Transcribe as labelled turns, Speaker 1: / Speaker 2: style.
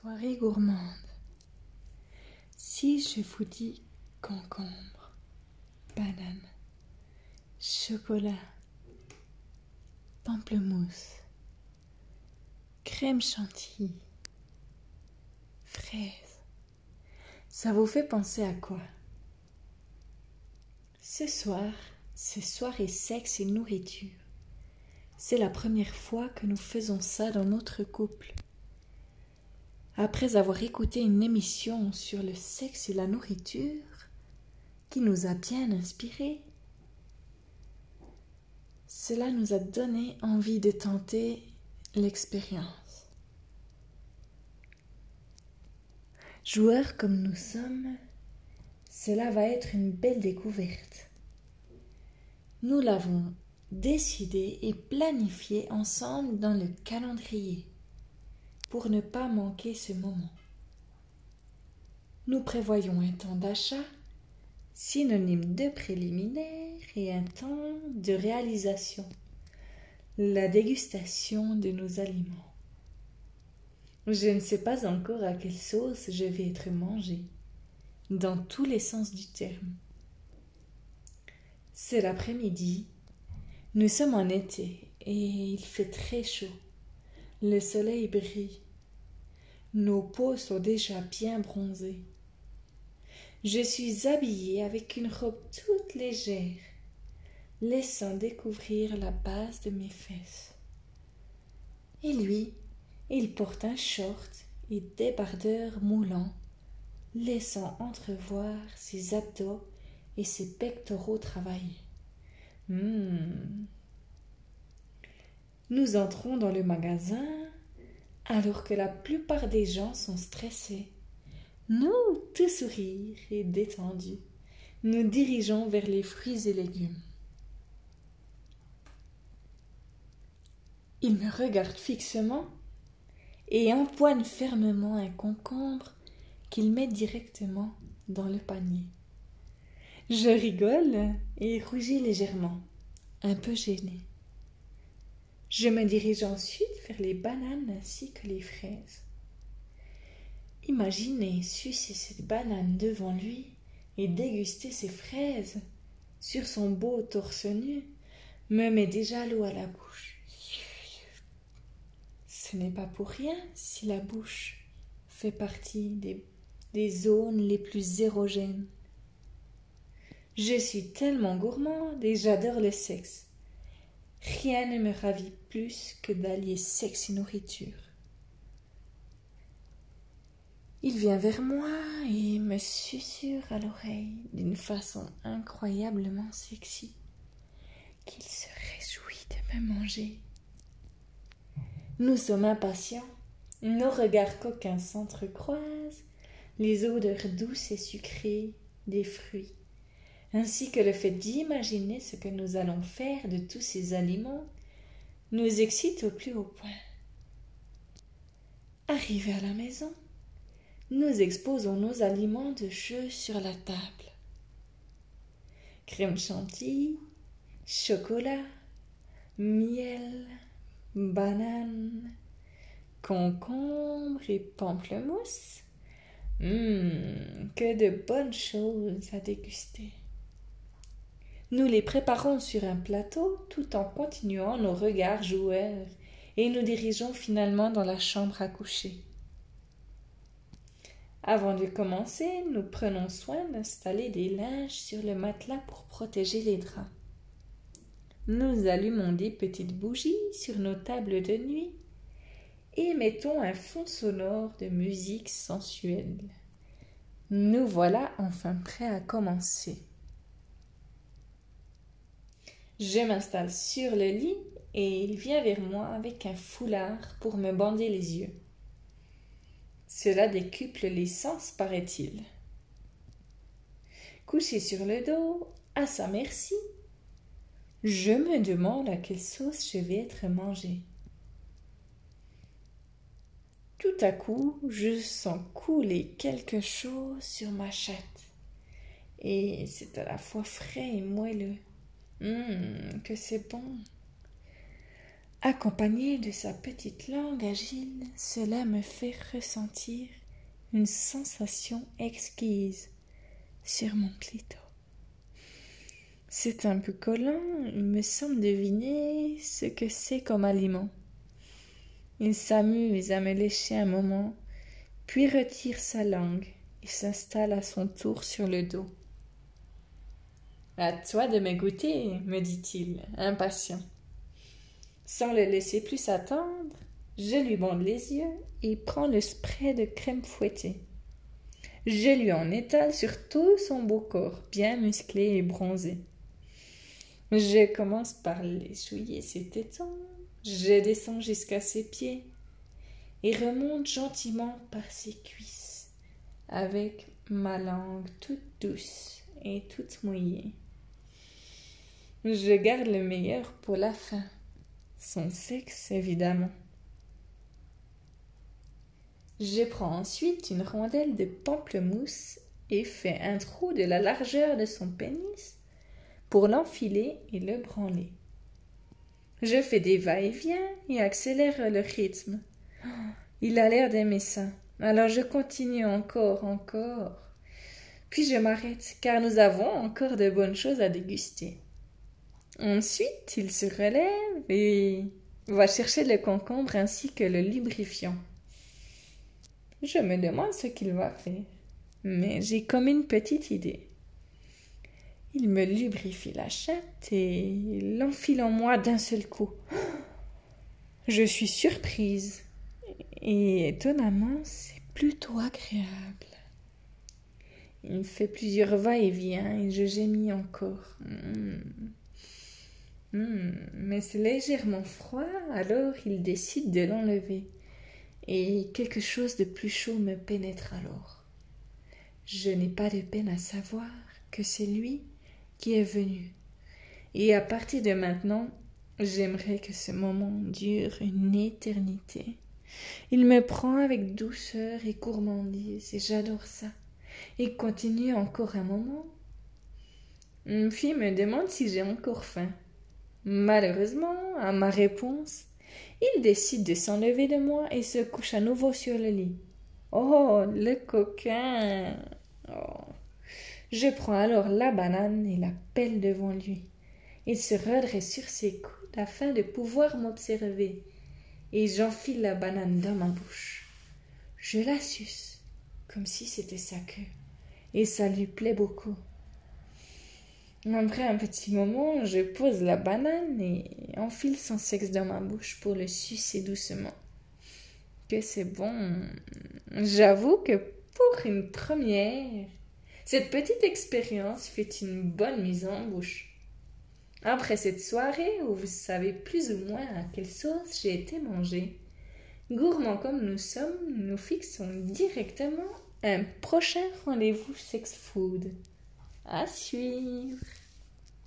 Speaker 1: Soirée gourmande. Si je vous dis concombre, banane, chocolat, pamplemousse, crème chantilly, fraise, ça vous fait penser à quoi? Ce soir, c'est soirée sexe et nourriture. C'est la première fois que nous faisons ça dans notre couple. Après avoir écouté une émission sur le sexe et la nourriture, qui nous a bien inspirés, cela nous a donné envie de tenter l'expérience. Joueurs comme nous sommes, cela va être une belle découverte. Nous l'avons décidé et planifié ensemble dans le calendrier pour ne pas manquer ce moment. Nous prévoyons un temps d'achat, synonyme de préliminaire, et un temps de réalisation, la dégustation de nos aliments. Je ne sais pas encore à quelle sauce je vais être mangé, dans tous les sens du terme. C'est l'après-midi, nous sommes en été et il fait très chaud. Le soleil brille. Nos peaux sont déjà bien bronzées. Je suis habillée avec une robe toute légère, laissant découvrir la base de mes fesses. Et lui, il porte un short et débardeur moulant, laissant entrevoir ses abdos et ses pectoraux travaillés. Hmm. Nous entrons dans le magasin alors que la plupart des gens sont stressés. Nous, tout sourire et détendus, nous dirigeons vers les fruits et légumes. Il me regarde fixement et empoigne fermement un concombre qu'il met directement dans le panier. Je rigole et rougis légèrement, un peu gêné. Je me dirige ensuite vers les bananes ainsi que les fraises. Imaginez sucer cette banane devant lui et déguster ses fraises sur son beau torse nu me met déjà l'eau à la bouche. Ce n'est pas pour rien si la bouche fait partie des, zones les plus érogènes. Je suis tellement gourmande et j'adore le sexe. Rien ne me ravit plus que d'allier sexe et nourriture. Il vient vers moi et me susurre à l'oreille d'une façon incroyablement sexy qu'il se réjouit de me manger. Nous sommes impatients, nos regards coquins s'entrecroisent, les odeurs douces et sucrées des fruits ainsi que le fait d'imaginer ce que nous allons faire de tous ces aliments, nous excite au plus haut point. Arrivés à la maison, nous exposons nos aliments de jeu sur la table. Crème chantilly, chocolat, miel, banane, concombre et pamplemousse. Hum, que de bonnes choses à déguster. Nous les préparons sur un plateau tout en continuant nos regards joueurs et nous dirigeons finalement dans la chambre à coucher. Avant de commencer, nous prenons soin d'installer des linges sur le matelas pour protéger les draps. Nous allumons des petites bougies sur nos tables de nuit et mettons un fond sonore de musique sensuelle. Nous voilà enfin prêts à commencer. Je m'installe sur le lit et il vient vers moi avec un foulard pour me bander les yeux. Cela décuple les sens, paraît-il. Couché sur le dos, à sa merci, je me demande à quelle sauce je vais être mangé. Tout à coup, je sens couler quelque chose sur ma chatte, et c'est à la fois frais et moelleux. Hum, que c'est bon. Accompagné de sa petite langue agile, cela me fait ressentir une sensation exquise sur mon clito. C'est un peu collant, il me semble deviner ce que c'est comme aliment. Il s'amuse à me lécher un moment, puis retire sa langue et s'installe à son tour sur le dos. À toi de me goûter, me dit-il, impatient. Sans le laisser plus attendre, je lui bande les yeux et prends le spray de crème fouettée. Je lui en étale sur tout son beau corps, bien musclé et bronzé. Je commence par l'essuyer ses tétons, je descends jusqu'à ses pieds et remonte gentiment par ses cuisses avec ma langue toute douce et toute mouillée. Je garde le meilleur pour la fin. Son sexe, évidemment. Je prends ensuite une rondelle de pamplemousse et fais un trou de la largeur de son pénis pour l'enfiler et le branler. Je fais des va-et-vient et accélère le rythme. Il a l'air d'aimer ça. Alors je continue encore, encore. Puis je m'arrête, car nous avons encore de bonnes choses à déguster. Ensuite, il se relève et va chercher le concombre ainsi que le lubrifiant. Je me demande ce qu'il va faire, mais j'ai comme une petite idée. Il me lubrifie la chatte et l'enfile en moi d'un seul coup. Je suis surprise et étonnamment, c'est plutôt agréable. Il fait plusieurs va-et-vient et je gémis encore. Hmm. Hmm, mais c'est légèrement froid, alors il décide de l'enlever. Et quelque chose de plus chaud me pénètre alors. Je n'ai pas de peine à savoir que c'est lui qui est venu. Et à partir de maintenant, j'aimerais que ce moment dure une éternité. Il me prend avec douceur et gourmandise, et j'adore ça. Il continue encore un moment. Une fille me demande si j'ai encore faim. Malheureusement, à ma réponse, il décide de s'enlever de moi et se couche à nouveau sur le lit. Oh, le coquin. Oh. Je prends alors la banane et la pelle devant lui. Il se redresse sur ses coudes afin de pouvoir m'observer, et j'enfile la banane dans ma bouche. Je la suce, comme si c'était sa queue, et ça lui plaît beaucoup. Après un petit moment, je pose la banane et enfile son sexe dans ma bouche pour le sucer doucement. Que c'est bon. J'avoue que pour une première, cette petite expérience fait une bonne mise en bouche. Après cette soirée où vous savez plus ou moins à quelle sauce j'ai été mangée, gourmands comme nous sommes, nous fixons directement un prochain rendez-vous sex food. À suivre.